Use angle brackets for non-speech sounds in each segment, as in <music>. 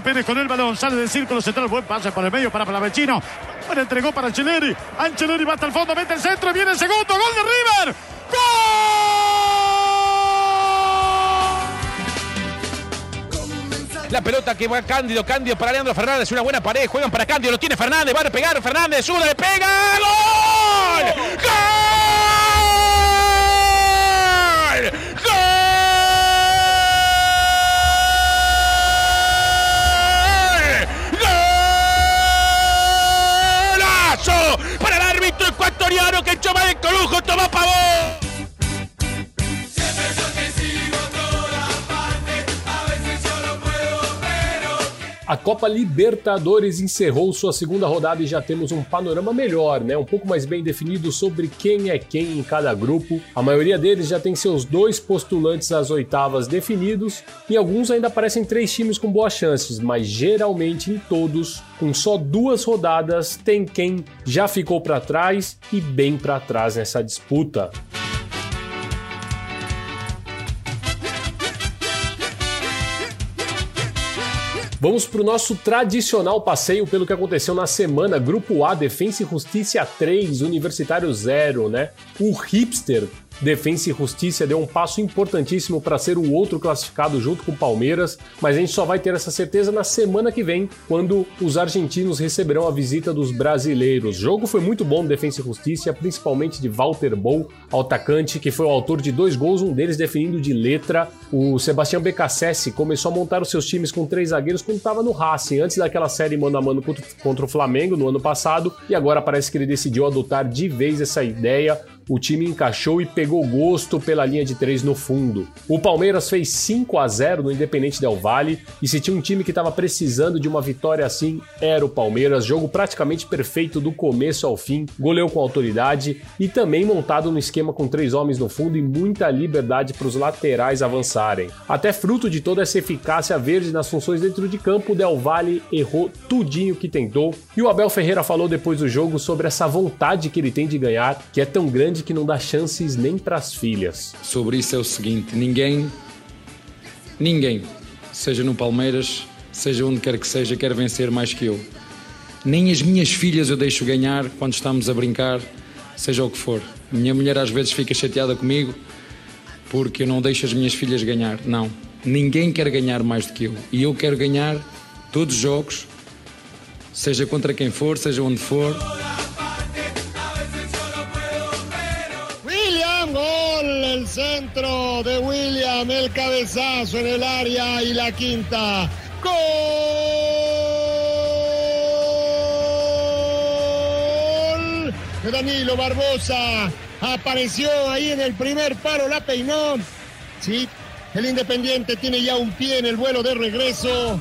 Pérez con el balón, sale del círculo central, buen pase por el medio para Palavecino. Bueno, entregó para Anceleri. Anceleri va hasta el fondo, mete el centro, viene el segundo, gol de River. ¡Gol! La pelota que va Cándido, Cándido para Leandro Fernández, una buena pared, juegan para Cándido, lo tiene Fernández, va a pegar Fernández, sube, pega, ¡gol! ¡Gol! Ecuatoriano que echó mal el corujo, toma pavón. A Copa Libertadores encerrou sua segunda rodada e já temos um panorama melhor, né? Um pouco mais bem definido sobre quem é quem em cada grupo. A maioria deles já tem seus dois postulantes às oitavas definidos e alguns ainda aparecem três times com boas chances, mas geralmente em todos, com só duas rodadas, tem quem já ficou para trás e bem para trás nessa disputa. Vamos para o nosso tradicional passeio pelo que aconteceu na semana. Grupo A, Defensa e Justiça 3, Universitário 0, né? O hipster Defensa e Justiça deu um passo importantíssimo para ser o outro classificado junto com o Palmeiras, mas a gente só vai ter essa certeza na semana que vem, quando os argentinos receberão a visita dos brasileiros. O jogo foi muito bom Defensa e Justiça, principalmente de Walter Bou, atacante, que foi o autor de dois gols, um deles definido de letra. O Sebastião Becassese começou a montar os seus times com três zagueiros quando estava no Racing, antes daquela série mano a mano contra o Flamengo no ano passado, e agora parece que ele decidiu adotar de vez essa ideia o time encaixou e pegou gosto pela linha de três no fundo. O Palmeiras fez 5 a 0 no Independente Del Valle e se tinha um time que estava precisando de uma vitória assim, era o Palmeiras. Jogo praticamente perfeito do começo ao fim, goleou com autoridade e também montado no esquema com três homens no fundo e muita liberdade para os laterais avançarem. Até fruto de toda essa eficácia verde nas funções dentro de campo, o Del Valle errou tudinho que tentou e o Abel Ferreira falou depois do jogo sobre essa vontade que ele tem de ganhar, que é tão grande que não dá chances nem para as filhas. Sobre isso é o seguinte: ninguém, ninguém, seja no Palmeiras, seja onde quer que seja, quer vencer mais que eu. Nem as minhas filhas eu deixo ganhar quando estamos a brincar, seja o que for. Minha mulher às vezes fica chateada comigo porque eu não deixo as minhas filhas ganhar. Não. Ninguém quer ganhar mais do que eu. E eu quero ganhar todos os jogos, seja contra quem for, seja onde for. De William, el cabezazo en el área y la quinta. ¡Gol! Danilo Barbosa apareció ahí en el primer paro, la peinó. Sí, el Independiente tiene ya un pie en el vuelo de regreso.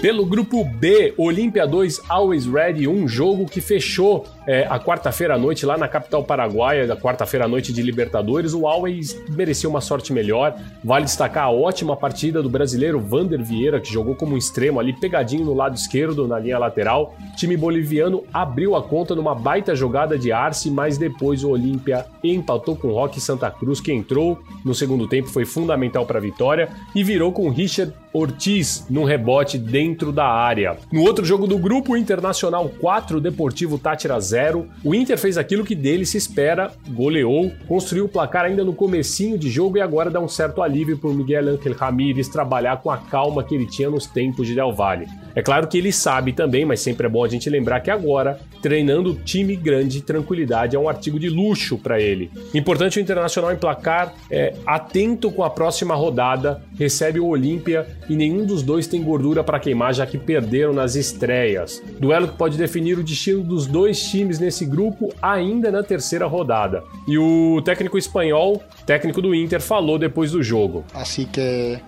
Pelo grupo B, Olímpia 2 Always Ready, um jogo que fechou é, a quarta-feira à noite lá na capital paraguaia, da quarta-feira à noite de Libertadores. O Always merecia uma sorte melhor. Vale destacar a ótima partida do brasileiro Vander Vieira, que jogou como um extremo ali, pegadinho no lado esquerdo, na linha lateral. O time boliviano abriu a conta numa baita jogada de Arce, mas depois o Olímpia empatou com o Roque Santa Cruz, que entrou no segundo tempo, foi fundamental para a vitória e virou com Richard Ortiz num rebote dentro da área. No outro jogo do grupo, Internacional 4, Deportivo Tátira 0. O Inter fez aquilo que dele se espera, goleou, construiu o placar ainda no comecinho de jogo e agora dá um certo alívio para o Miguel Ángel Ramírez trabalhar com a calma que ele tinha nos tempos de Del Valle. É claro que ele sabe também, mas sempre é bom a gente lembrar que agora, treinando time grande, tranquilidade é um artigo de luxo para ele. Importante o Internacional emplacar, é, atento com a próxima rodada, recebe o Olímpia e nenhum dos dois tem gordura para queimar, já que perderam nas estreias. Duelo que pode definir o destino dos dois times nesse grupo ainda na terceira rodada. E o técnico espanhol, técnico do Inter, falou depois do jogo. Assim que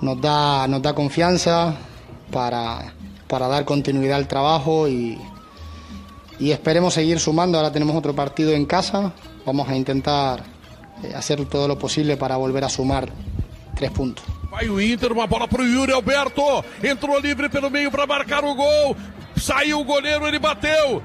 nos dá, dá confiança para, para dar continuidad al trabajo y, y esperemos seguir sumando. Ahora tenemos otro partido en casa. Vamos a intentar eh, hacer todo lo posible para volver a sumar tres puntos. Vai o Inter, uma bola para o Yuri Alberto. Entrou livre pelo meio para marcar o gol. Saiu o goleiro, ele bateu.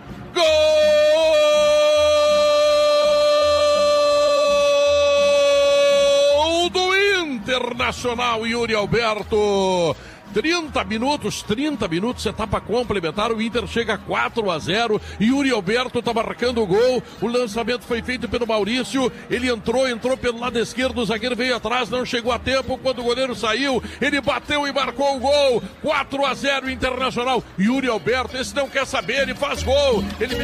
Gol do Internacional, Yuri Alberto. 30 minutos, 30 minutos, etapa complementar. O Inter chega 4 a 0. Yuri Alberto está marcando o gol. O lançamento foi feito pelo Maurício. Ele entrou, entrou pelo lado esquerdo. O zagueiro veio atrás, não chegou a tempo. Quando o goleiro saiu, ele bateu e marcou o gol. 4 a 0 Internacional. Yuri Alberto, esse não quer saber, ele faz gol. Ele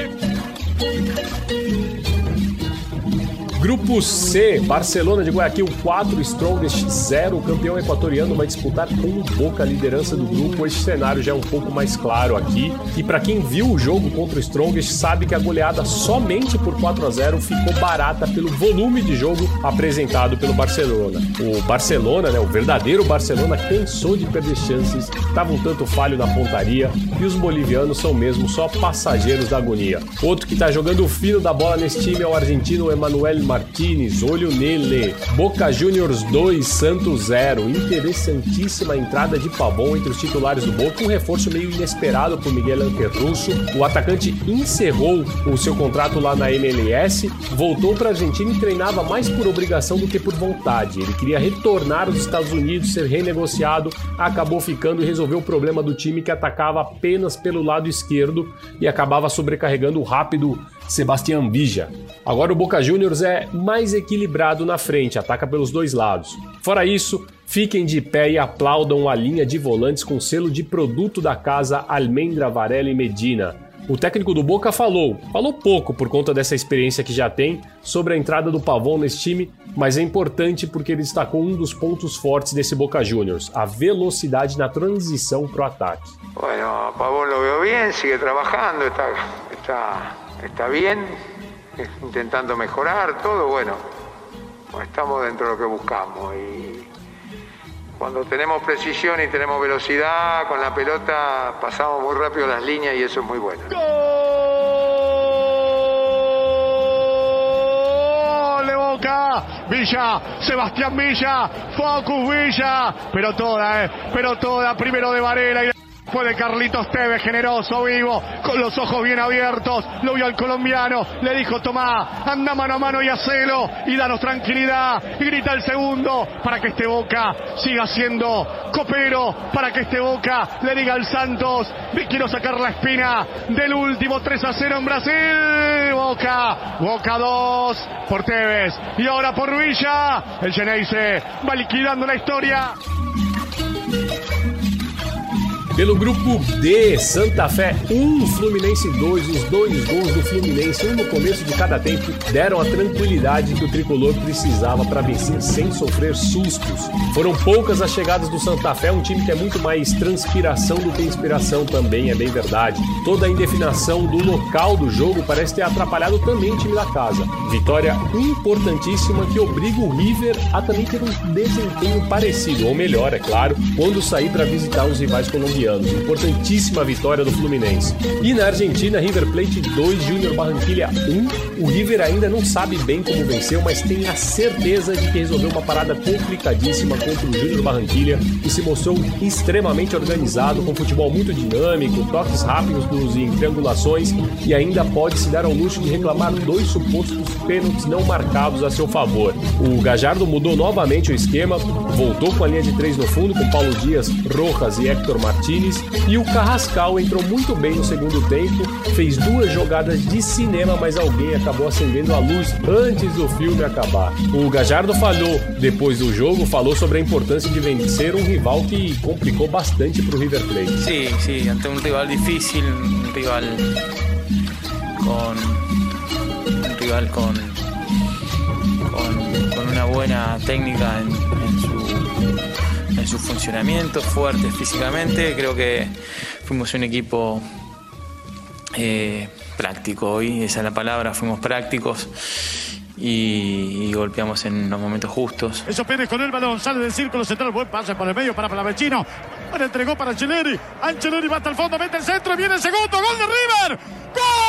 Grupo C, Barcelona de Guayaquil 4, Strongest 0. O campeão equatoriano vai disputar com Boca a liderança do grupo. Esse cenário já é um pouco mais claro aqui. E para quem viu o jogo contra o Strongest, sabe que a goleada somente por 4 a 0 ficou barata pelo volume de jogo apresentado pelo Barcelona. O Barcelona, né, o verdadeiro Barcelona, cansou de perder chances, estava um tanto falho na pontaria e os bolivianos são mesmo só passageiros da agonia. Outro que está jogando o fino da bola nesse time é o argentino Emanuel Martinez, olho nele. Boca Juniors 2, Santos 0. Interessantíssima entrada de Pavon entre os titulares do Boca, um reforço meio inesperado por Miguel Russo. O atacante encerrou o seu contrato lá na MLS, voltou para a Argentina e treinava mais por obrigação do que por vontade. Ele queria retornar aos Estados Unidos, ser renegociado, acabou ficando e resolveu o problema do time que atacava apenas pelo lado esquerdo e acabava sobrecarregando o rápido Sebastião Vija. Agora o Boca Juniors é mais equilibrado na frente, ataca pelos dois lados. Fora isso, fiquem de pé e aplaudam a linha de volantes com selo de produto da casa Almendra Varela e Medina. O técnico do Boca falou, falou pouco por conta dessa experiência que já tem sobre a entrada do Pavon nesse time, mas é importante porque ele destacou um dos pontos fortes desse Boca Juniors, a velocidade na transição para o ataque. Bueno, Pavón lo veo bien, sigue trabajando, está, está, está bien, intentando mejorar, todo bueno. Estamos dentro de lo que buscamos y cuando tenemos precisión y tenemos velocidad con la pelota pasamos muy rápido las líneas y eso es muy bueno. ¡Gol! Villa, Sebastián Villa, Focus Villa, pero toda, eh, pero toda, primero de Varela y fue de Carlitos Tevez, generoso, vivo, con los ojos bien abiertos. Lo vio al colombiano, le dijo Tomá, anda mano a mano y hacelo y danos tranquilidad. Y grita el segundo para que este Boca siga siendo copero, para que este Boca le diga al Santos, me quiero sacar la espina del último 3 a 0 en Brasil. Boca, Boca 2 por Tevez y ahora por Villa. El Geneise va liquidando la historia. Pelo grupo D, Santa Fé 1, Fluminense 2. Os dois gols do Fluminense, um no começo de cada tempo, deram a tranquilidade que o tricolor precisava para vencer sem sofrer sustos. Foram poucas as chegadas do Santa Fé, um time que é muito mais transpiração do que inspiração também, é bem verdade. Toda a indefinição do local do jogo parece ter atrapalhado também o time da casa. Vitória importantíssima que obriga o River a também ter um desempenho parecido, ou melhor, é claro, quando sair para visitar os rivais colombianos 19 anos. Importantíssima vitória do Fluminense. E na Argentina, River Plate 2, Júnior Barranquilha 1. O River ainda não sabe bem como venceu, mas tem a certeza de que resolveu uma parada complicadíssima contra o Júnior Barranquilha e se mostrou extremamente organizado, com futebol muito dinâmico, toques rápidos dos em triangulações e ainda pode se dar ao luxo de reclamar dois supostos pênaltis não marcados a seu favor. O Gajardo mudou novamente o esquema, voltou com a linha de três no fundo com Paulo Dias, Rojas e Hector Martinez e o Carrascal entrou muito bem no segundo tempo, fez duas jogadas de cinema, mas alguém acabou acendendo a luz antes do filme acabar. O Gajardo falhou depois do jogo, falou sobre a importância de vencer um rival que complicou bastante para o River Plate. Sí, sí, ante un rival difícil, un rival con un rival con con, con una buena técnica en, en su en su funcionamiento, fuerte físicamente. Creo que fuimos un equipo eh, práctico hoy, esa es la palabra, fuimos prácticos y, golpeamos en los momentos justos. Eso Pérez con el balón, sale del círculo central, buen pase por el medio para Palavecino. Entregó para Anceleri. Anceleri va hasta el fondo, mete el centro, viene el segundo, gol de River. Y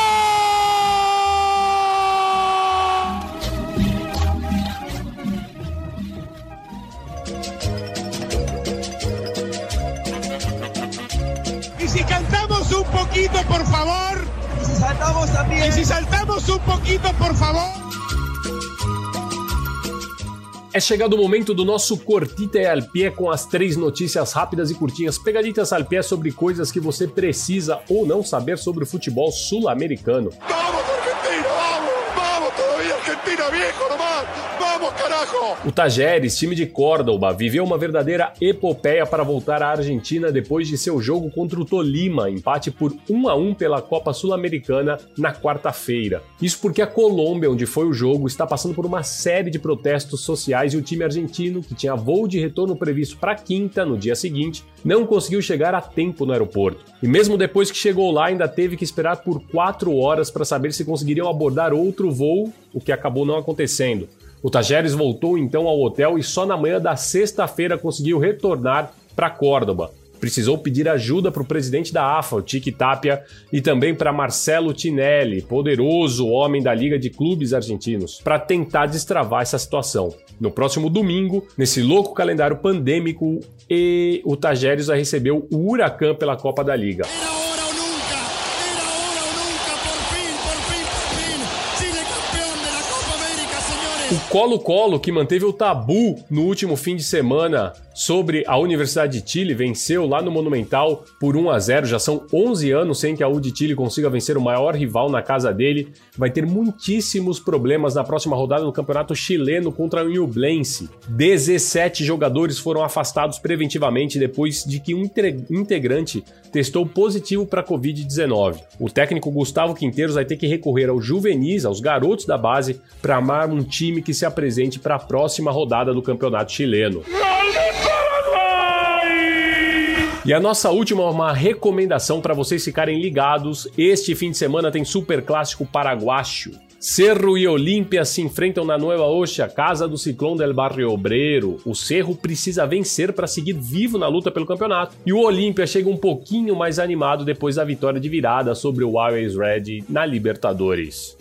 cantamos un poquito, por favor. Y si saltamos también. Y si saltamos un poquito, por favor. É chegado o momento do nosso Cortita e al pé com as três notícias rápidas e curtinhas, pegaditas al pé sobre coisas que você precisa ou não saber sobre o futebol sul-americano. ¡Vamos, Argentina! ¡Vamos! ¡Vamos todavía, Argentina, viejo nomás! O Tajeres, time de Córdoba, viveu uma verdadeira epopeia para voltar à Argentina depois de seu jogo contra o Tolima, empate por 1 a 1 pela Copa Sul-Americana na quarta-feira. Isso porque a Colômbia, onde foi o jogo, está passando por uma série de protestos sociais e o time argentino, que tinha voo de retorno previsto para quinta, no dia seguinte, não conseguiu chegar a tempo no aeroporto. E mesmo depois que chegou lá, ainda teve que esperar por quatro horas para saber se conseguiriam abordar outro voo, o que acabou não acontecendo. O Tajeres voltou então ao hotel e só na manhã da sexta-feira conseguiu retornar para Córdoba. Precisou pedir ajuda para o presidente da AFA, o Tiki Tapia, e também para Marcelo Tinelli, poderoso homem da Liga de Clubes Argentinos, para tentar destravar essa situação. No próximo domingo, nesse louco calendário pandêmico, o Tajeres vai receber o Huracan pela Copa da Liga. O Colo-Colo, que manteve o tabu no último fim de semana sobre a Universidade de Chile, venceu lá no Monumental por 1 a 0. Já são 11 anos sem que a U de Chile consiga vencer o maior rival na casa dele. Vai ter muitíssimos problemas na próxima rodada do Campeonato Chileno contra o Ñublense. 17 jogadores foram afastados preventivamente depois de que um integrante testou positivo para a Covid-19. O técnico Gustavo Quinteiros vai ter que recorrer aos juvenis, aos garotos da base, para armar um time que se apresente para a próxima rodada do Campeonato Chileno. E a nossa última uma recomendação para vocês ficarem ligados. Este fim de semana tem Super Clássico Paraguacho. Cerro e Olímpia se enfrentam na Nueva Oxa, casa do Ciclone del Barrio Obreiro. O Cerro precisa vencer para seguir vivo na luta pelo campeonato. E o Olímpia chega um pouquinho mais animado depois da vitória de virada sobre o Always Red na Libertadores.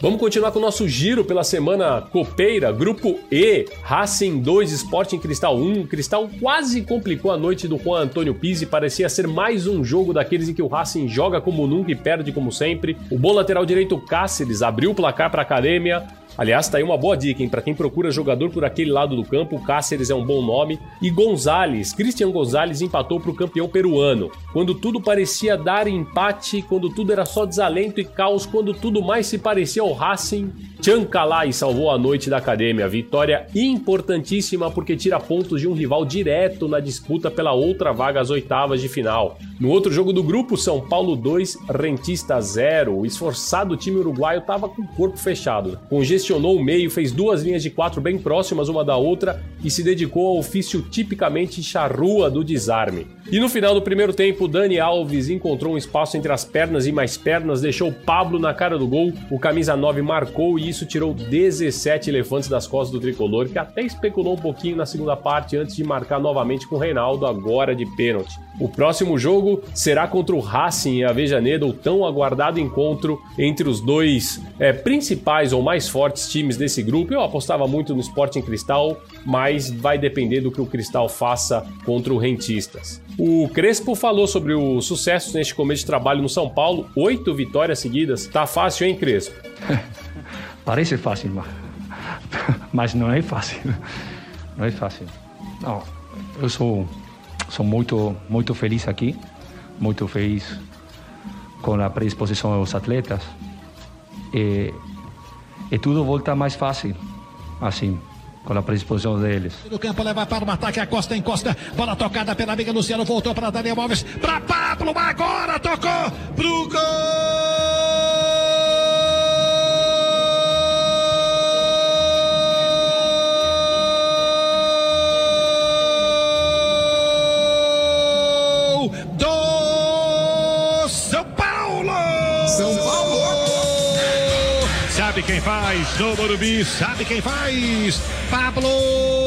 Vamos continuar com o nosso giro pela semana copeira, Grupo E, Racing 2, Sporting Cristal 1. Cristal quase complicou a noite do Juan Antônio Pizzi, parecia ser mais um jogo daqueles em que o Racing joga como nunca e perde como sempre. O bom lateral direito Cáceres abriu o placar para a Academia, Aliás, tá aí uma boa dica, hein? Para quem procura jogador por aquele lado do campo, Cáceres é um bom nome. E Gonzalez, Christian Gonzalez empatou para o campeão peruano. Quando tudo parecia dar empate, quando tudo era só desalento e caos, quando tudo mais se parecia ao Racing, Chancalay salvou a noite da academia. Vitória importantíssima porque tira pontos de um rival direto na disputa pela outra vaga às oitavas de final. No outro jogo do grupo, São Paulo 2, Rentista 0. O esforçado time uruguaio estava com o corpo fechado. Congestionou o meio, fez duas linhas de quatro bem próximas uma da outra e se dedicou ao ofício tipicamente charrua do desarme. E no final do primeiro tempo, Dani Alves encontrou um espaço entre as pernas e mais pernas, deixou Pablo na cara do gol. O camisa 9 marcou e isso isso tirou 17 elefantes das costas do tricolor, que até especulou um pouquinho na segunda parte antes de marcar novamente com o Reinaldo, agora de pênalti. O próximo jogo será contra o Racing em Avejaneda, o tão aguardado encontro entre os dois é, principais ou mais fortes times desse grupo. Eu apostava muito no Sporting Cristal, mas vai depender do que o Cristal faça contra o Rentistas. O Crespo falou sobre o sucesso neste começo de trabalho no São Paulo, oito vitórias seguidas. Tá fácil, hein, Crespo? <laughs> Parece fácil, mas, mas não é fácil. Não é fácil. Não, eu sou, sou muito, muito feliz aqui, muito feliz com a predisposição dos atletas. E, e tudo volta mais fácil, assim, com a predisposição deles. No campo leva para o ataque, a Costa em Costa, bola tocada pela amiga Luciano, voltou para Daniel Alves, para Pablo, agora tocou pro gol Sabe quem faz no Morumbi? Sabe quem faz? Pablo!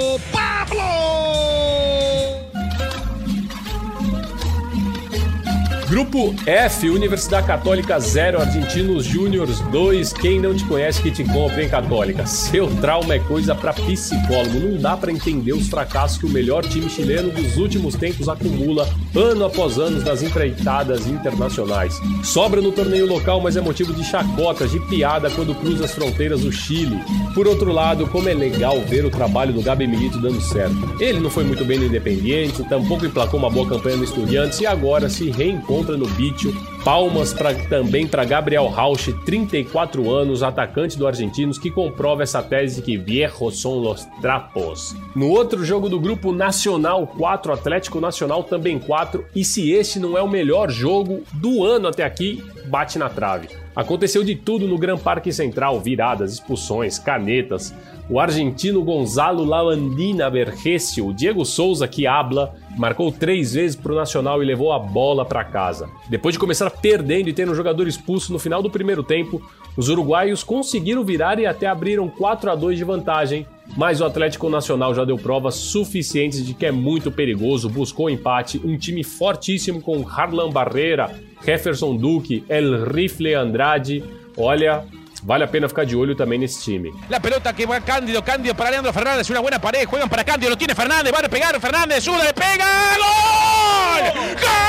Grupo F, Universidade Católica 0, Argentinos Júniors 2. Quem não te conhece que te compre, hein, Católica? Seu trauma é coisa pra psicólogo. Não dá pra entender os fracassos que o melhor time chileno dos últimos tempos acumula ano após ano nas empreitadas internacionais. Sobra no torneio local, mas é motivo de chacotas, de piada quando cruza as fronteiras do Chile. Por outro lado, como é legal ver o trabalho do Gabi Milito dando certo. Ele não foi muito bem no Independiente, tampouco emplacou uma boa campanha no Estudiantes e agora se reencontra no Bicho. Palmas pra, também para Gabriel Rauch, 34 anos, atacante do Argentinos, que comprova essa tese de que viejos son los trapos. No outro jogo do grupo Nacional 4, Atlético Nacional também 4, e se este não é o melhor jogo do ano até aqui, bate na trave. Aconteceu de tudo no Gran Parque Central: viradas, expulsões, canetas. O argentino Gonzalo Lavandina Vergesio, o Diego Souza que habla, marcou três vezes para o Nacional e levou a bola para casa. Depois de começar perdendo e tendo um jogador expulso no final do primeiro tempo, os uruguaios conseguiram virar e até abriram 4 a 2 de vantagem, mas o Atlético Nacional já deu provas suficientes de que é muito perigoso, buscou empate, um time fortíssimo com Harlan Barreira, Jefferson Duque, El Rifle Andrade. Olha, vale a pena ficar de olho também nesse time. La pelota que va Cándido, Cándido para Leandro Fernández, una buena pared, juegan para Cándido, lo tiene Fernández, va a pegar Fernández, zurda, le pega, ¡gol! ¡Gol!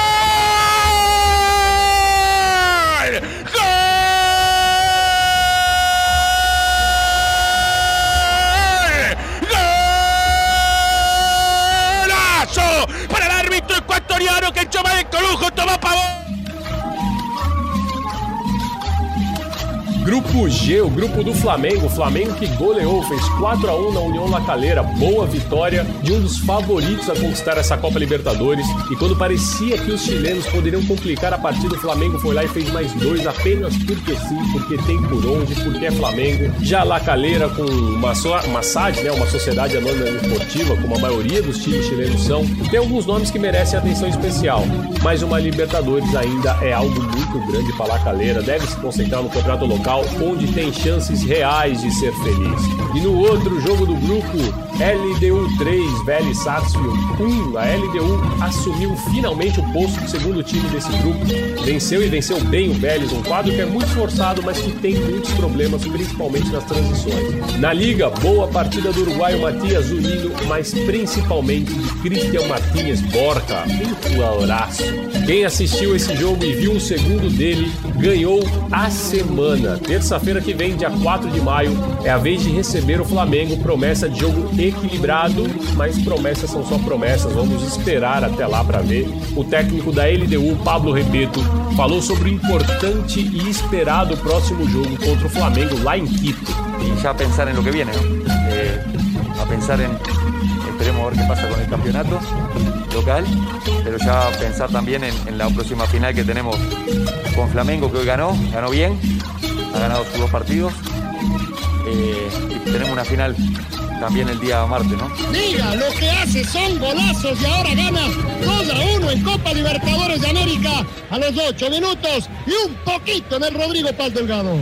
¡Gol! Árbitro ecuatoriano que echó mal el colujo, toma pavón. Grupo G, o grupo do Flamengo. O Flamengo que goleou, fez 4 a 1 na União La Calera. Boa vitória de um dos favoritos a conquistar essa Copa Libertadores. E quando parecia que os chilenos poderiam complicar a partida, o Flamengo foi lá e fez mais dois, apenas porque sim, porque tem por onde, porque é Flamengo. Já La Calera com uma, so, uma SAD, né, uma sociedade anônima esportiva, como a maioria dos times chilenos são, tem alguns nomes que merecem atenção especial. Mas uma Libertadores ainda é algo muito grande para La Calera. Deve se concentrar no campeonato local onde tem chances reais de ser feliz. E no outro jogo do grupo, LDU 3, Vélez Sarsfield 1, a LDU assumiu finalmente o posto do segundo time desse grupo. Venceu e venceu bem o Vélez, um quadro que é muito forçado, mas que tem muitos problemas, principalmente nas transições. Na liga, boa partida do uruguaio Matias Zunino, mas principalmente de Cristian Martínez Borja, um floraço. Quem assistiu esse jogo e viu o segundo dele, ganhou a semana. Terça-feira que vem, dia 4 de maio, é a vez de receber o Flamengo. Promessa de jogo equilibrado, mas promessas são só promessas. Vamos esperar até lá para ver. O técnico da LDU, Pablo Repeto, falou sobre o importante e esperado próximo jogo contra o Flamengo lá em Quito. Y ya pensar en lo que viene. Eh, a pensar en, esperemos ver qué pasa con el campeonato local, pero ya pensar también en, en la próxima final que tenemos con Flamengo, que hoy ganó, ganó bien, ha ganado sus dos partidos. Eh, y tenemos una final también el día martes, ¿no? Diga, lo que hace son golazos y ahora gana 2 a 1 en Copa Libertadores de América a los 8 minutos y un poquito en el Rodrigo Paz Delgado.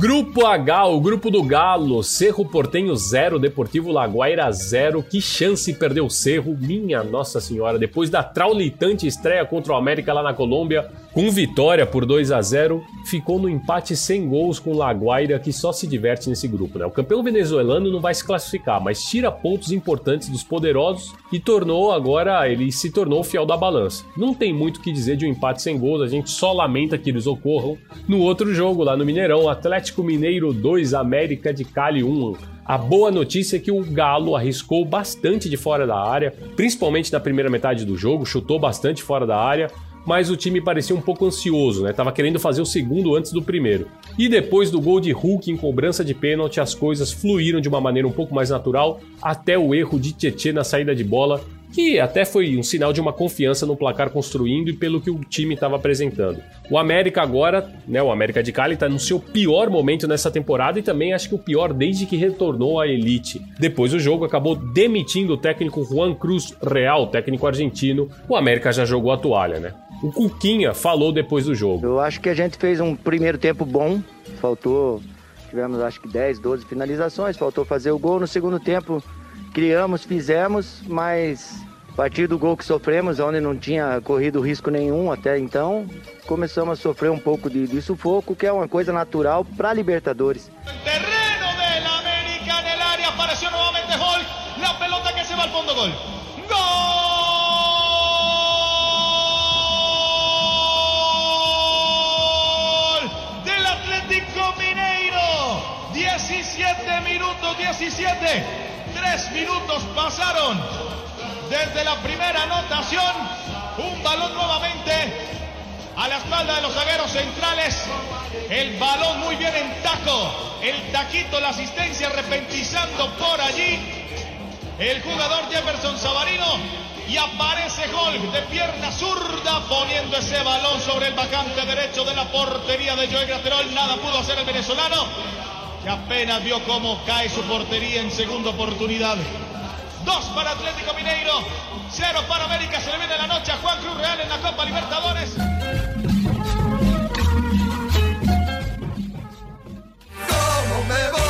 Grupo H, o grupo do Galo, Cerro Portenho 0, Deportivo Laguaira 0. Que chance perdeu o Cerro, minha Nossa Senhora. Depois da traulitante estreia contra o América lá na Colômbia, com vitória por 2 a 0, ficou no empate sem gols com o Laguaira, que só se diverte nesse grupo. Né? O campeão venezuelano não vai se classificar, mas tira pontos importantes dos poderosos e tornou agora, ele se tornou o fiel da balança. Não tem muito o que dizer de um empate sem gols, a gente só lamenta que eles ocorram no outro jogo lá no Mineirão, Atlético Mineiro 2, América de Cali 1. A boa notícia é que o Galo arriscou bastante de fora da área, principalmente na primeira metade do jogo, chutou bastante fora da área, mas o time parecia um pouco ansioso, né? Tava querendo fazer o segundo antes do primeiro. E depois do gol de Hulk em cobrança de pênalti, as coisas fluíram de uma maneira um pouco mais natural, até o erro de Tietê na saída de bola, que até foi um sinal de uma confiança no placar construindo e pelo que o time estava apresentando. O América agora, né, o América de Cali está no seu pior momento nessa temporada e também acho que o pior desde que retornou à elite. Depois o jogo acabou demitindo o técnico Juan Cruz Real, técnico argentino. O América já jogou a toalha, né? O Cuquinha falou depois do jogo. Eu acho que a gente fez um primeiro tempo bom, faltou, tivemos acho que 10, 12 finalizações, faltou fazer o gol. No segundo tempo criamos, fizemos, mas a partir do gol que sofremos, onde não tinha corrido risco nenhum até então, começamos a sofrer um pouco de, de sufoco, que é uma coisa natural para Libertadores. Terreno América área, apareció nuevamente Hulk, la pelota que se va al fondo, gol. Gol 17 minutos, 17. 3 minutos pasaron desde la primera anotación. Un balón nuevamente a la espalda de los zagueros centrales. El balón muy bien en taco. El taquito, la asistencia repentizando por allí. El jugador Jefferson Savarino. Y aparece Hulk de pierna zurda poniendo ese balón sobre el vacante derecho de la portería de Joey Graterol. Nada pudo hacer el venezolano. Que apenas vio cómo cae su portería en segunda oportunidad. Dos para Atlético Mineiro, cero para América. Se le viene la noche a Juan Cruz Real en la Copa Libertadores. ¿Cómo me voy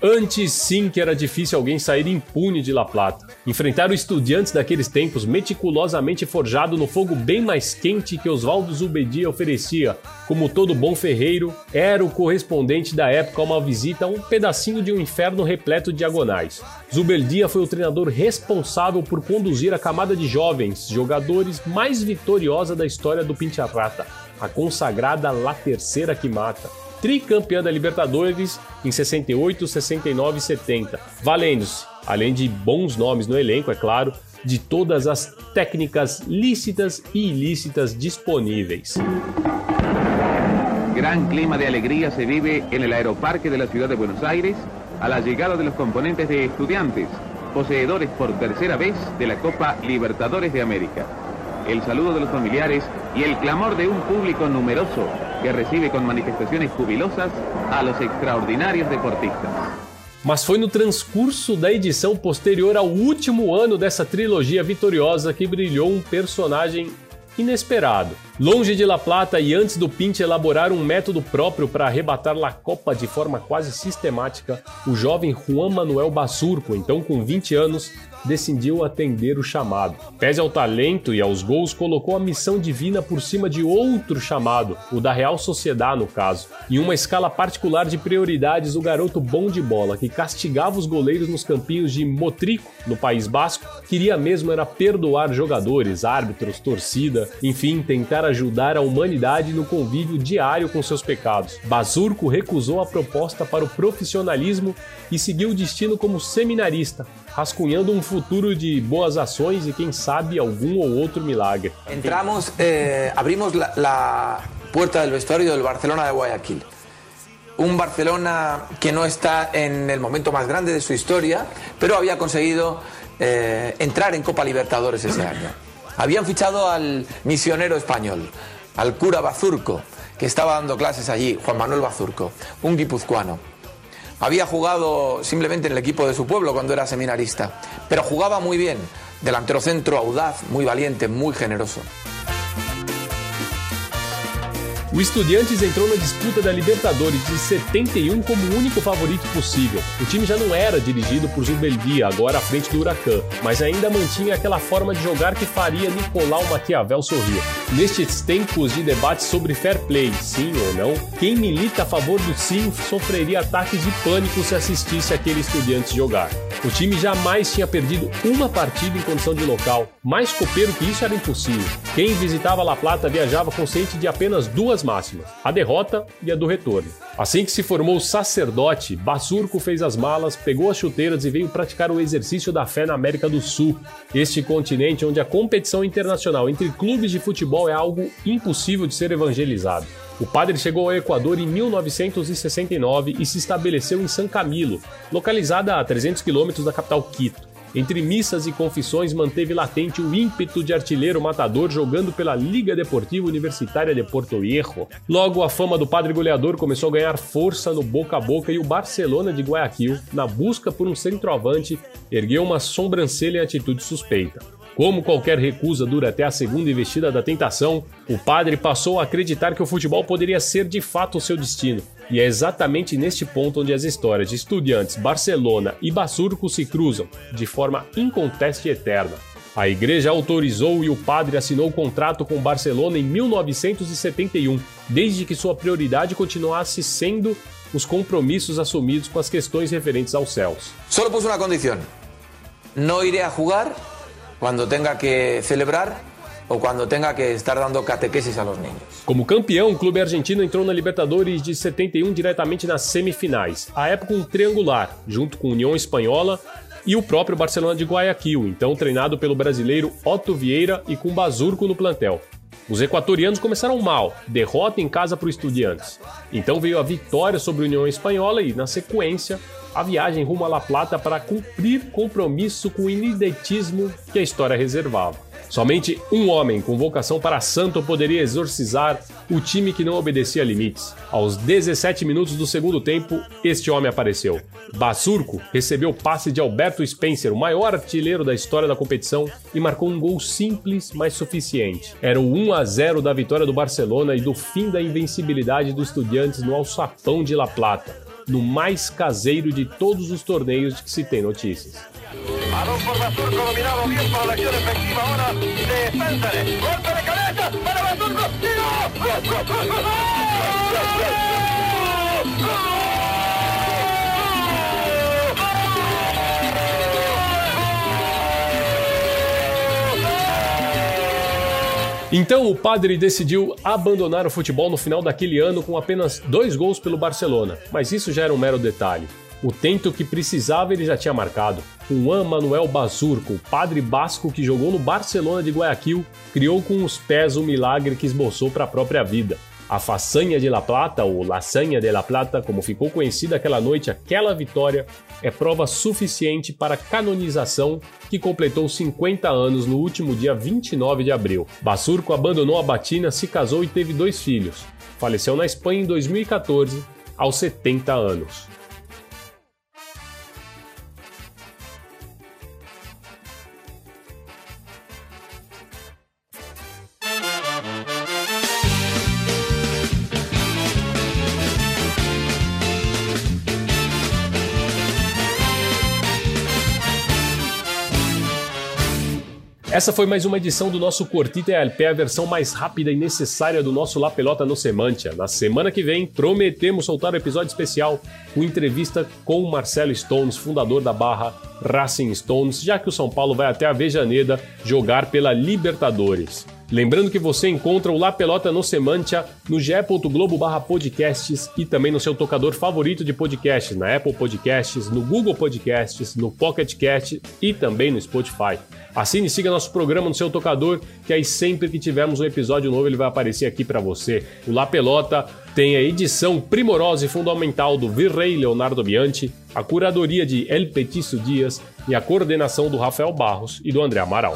Antes sim que era difícil alguém sair impune de La Plata. Enfrentar o Estudiantes daqueles tempos meticulosamente forjado no fogo bem mais quente que Oswaldo Zubedia oferecia, como todo bom ferreiro, era o correspondente da época a uma visita a um pedacinho de um inferno repleto de diagonais. Zubeldia foi o treinador responsável por conduzir a camada de jovens jogadores mais vitoriosa da história do Pincharrata, a consagrada La Terceira que Mata tricampeã da Libertadores em 68, 69 e 70, valendo-se, além de bons nomes no elenco, é claro, de todas as técnicas lícitas e ilícitas disponíveis. Gran clima de alegría se vive en el aeroparque de la ciudad de Buenos Aires a la llegada de los componentes de estudiantes, poseedores por tercera vez de la Copa Libertadores de América. El saludo de los familiares y el clamor de un público numeroso que recibe con manifestaciones jubilosas a los extraordinarios deportistas. Mas foi no transcurso da edição posterior ao último ano dessa trilogia vitoriosa que brilhou um personagem inesperado. Longe de La Plata e antes do Pinche elaborar um método próprio para arrebatar La Copa de forma quase sistemática, o jovem Juan Manuel Basurco, então com 20 anos, decidiu atender o chamado. Pese ao talento e aos gols, colocou a missão divina por cima de outro chamado, o da Real Sociedade no caso. Em uma escala particular de prioridades, o garoto bom de bola, que castigava os goleiros nos campinhos de Motrico, no País Basco, queria mesmo era perdoar jogadores, árbitros, torcida, enfim, tentar ajudar a humanidade no convívio diário com seus pecados. Basurco recusou a proposta para o profissionalismo e seguiu o destino como seminarista, rascunhando um futuro de boas ações e quem sabe algum ou outro milagre. Entramos, eh, abrimos la, puerta del vestuario del Barcelona de Guayaquil. Un Barcelona que no está en el momento más grande de su historia, pero había conseguido eh, entrar en Copa Libertadores ese año. Habían fichado al misionero español, al cura Bazurco, que estaba dando clases allí, Juan Manuel Bazurco, un guipuzcoano. Había jugado simplemente en el equipo de su pueblo cuando era seminarista, pero jugaba muy bien, delantero centro audaz, muy valiente, muy generoso. O Estudiantes entrou na disputa da Libertadores de 71 como o único favorito possível. O time já não era dirigido por Zubeldia, agora à frente do Huracan, mas ainda mantinha aquela forma de jogar que faria Nicolau Maquiavel sorrir. Nestes tempos de debate sobre fair play, sim ou não, quem milita a favor do sim sofreria ataques de pânico se assistisse aquele Estudiantes jogar. O time jamais tinha perdido uma partida em condição de local. Mais copeiro que isso era impossível. Quem visitava La Plata viajava consciente de apenas duas máximas: a derrota e a do retorno. Assim que se formou sacerdote, Basurco fez as malas, pegou as chuteiras e veio praticar o exercício da fé na América do Sul, este continente onde a competição internacional entre clubes de futebol é algo impossível de ser evangelizado. O padre chegou ao Equador em 1969 e se estabeleceu em San Camilo, localizada a 300 quilômetros da capital Quito. Entre missas e confissões, manteve latente o ímpeto de artilheiro matador jogando pela Liga Deportiva Universitária de Porto Viejo. Logo, a fama do padre goleador começou a ganhar força no boca a boca e o Barcelona de Guayaquil, na busca por um centroavante, ergueu uma sobrancelha em atitude suspeita. Como qualquer recusa dura até a segunda investida da tentação, o padre passou a acreditar que o futebol poderia ser de fato o seu destino. E é exatamente neste ponto onde as histórias de Estudiantes, Barcelona e Basurco se cruzam, de forma inconteste e eterna. A igreja autorizou e o padre assinou o contrato com Barcelona em 1971, desde que sua prioridade continuasse sendo os compromissos assumidos com as questões referentes aos céus. Solo puse uma condição: não iré a jugar quando tenha que celebrar ou quando tenha que estar dando catequesis a los niños. Como campeão, o clube argentino entrou na Libertadores de 71 diretamente nas semifinais, à época um triangular, junto com União Espanhola e o próprio Barcelona de Guayaquil, então treinado pelo brasileiro Otto Vieira e com Basurco no plantel. Os equatorianos começaram mal, derrota em casa para o Estudiantes. Então veio a vitória sobre a União Espanhola e, na sequência, a viagem rumo a La Plata para cumprir compromisso com o ineditismo que a história reservava. Somente um homem com vocação para santo poderia exorcizar o time que não obedecia limites. Aos 17 minutos do segundo tempo, este homem apareceu. Basurco recebeu o passe de Alberto Spencer, o maior artilheiro da história da competição, e marcou um gol simples, mas suficiente. Era o 1 a 0 da vitória do Barcelona e do fim da invencibilidade dos estudiantes no alçapão de La Plata, no mais caseiro de todos os torneios de que se tem notícias. Basurco. Então o padre decidiu abandonar o futebol no final daquele ano com apenas dois gols pelo Barcelona, mas isso já era um mero detalhe. O tento que precisava ele já tinha marcado. Juan Manuel o padre basco que jogou no Barcelona de Guayaquil, criou com os pés o milagre que esboçou para a própria vida. A façanha de La Plata, ou Lasanha de La Plata, como ficou conhecida aquela noite, aquela vitória, é prova suficiente para a canonização que completou 50 anos no último dia 29 de abril. Basurco abandonou a batina, se casou e teve dois filhos. Faleceu na Espanha em 2014, aos 70 anos. Essa foi mais uma edição do nosso Cortita ELP, a versão mais rápida e necessária do nosso La Pelota no Semantia. Na semana que vem, prometemos soltar o um episódio especial com entrevista com o Marcelo Stones, fundador da barra Racing Stones, já que o São Paulo vai até a Vejaneda jogar pela Libertadores. Lembrando que você encontra o La Pelota no Semantia no ge.globo podcasts e também no seu tocador favorito de podcasts, na Apple Podcasts, no Google Podcasts, no Pocket Cast e também no Spotify. Assine e siga nosso programa no seu tocador, que aí sempre que tivermos um episódio novo ele vai aparecer aqui para você. O La Pelota tem a edição primorosa e fundamental do Virrey Leonardo Bianchi, a curadoria de El Petiço Dias e a coordenação do Rafael Barros e do André Amaral.